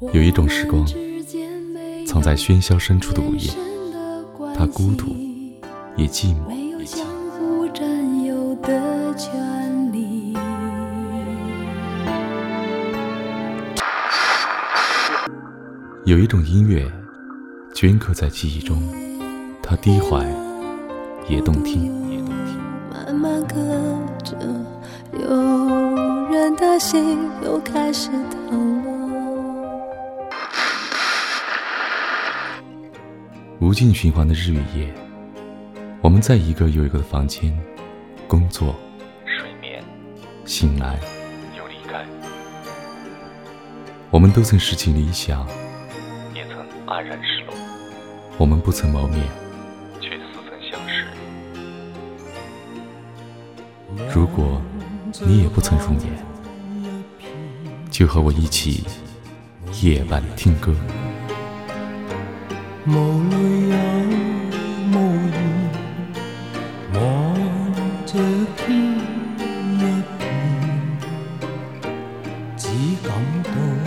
有一种时光，藏在喧嚣深处的午夜，它孤独，也寂寞。有一种音乐，镌刻在记忆中，它低缓，也动听。慢慢刻着，有人的心又开始疼无尽循环的日与夜，我们在一个又一个的房间工作、睡眠、醒来又离开。我们都曾拾起理想，也曾黯然失落。我们不曾谋面，却似曾相识。如果你也不曾入眠，就和我一起夜晚听歌。无泪也无言，望着天一片，只感到。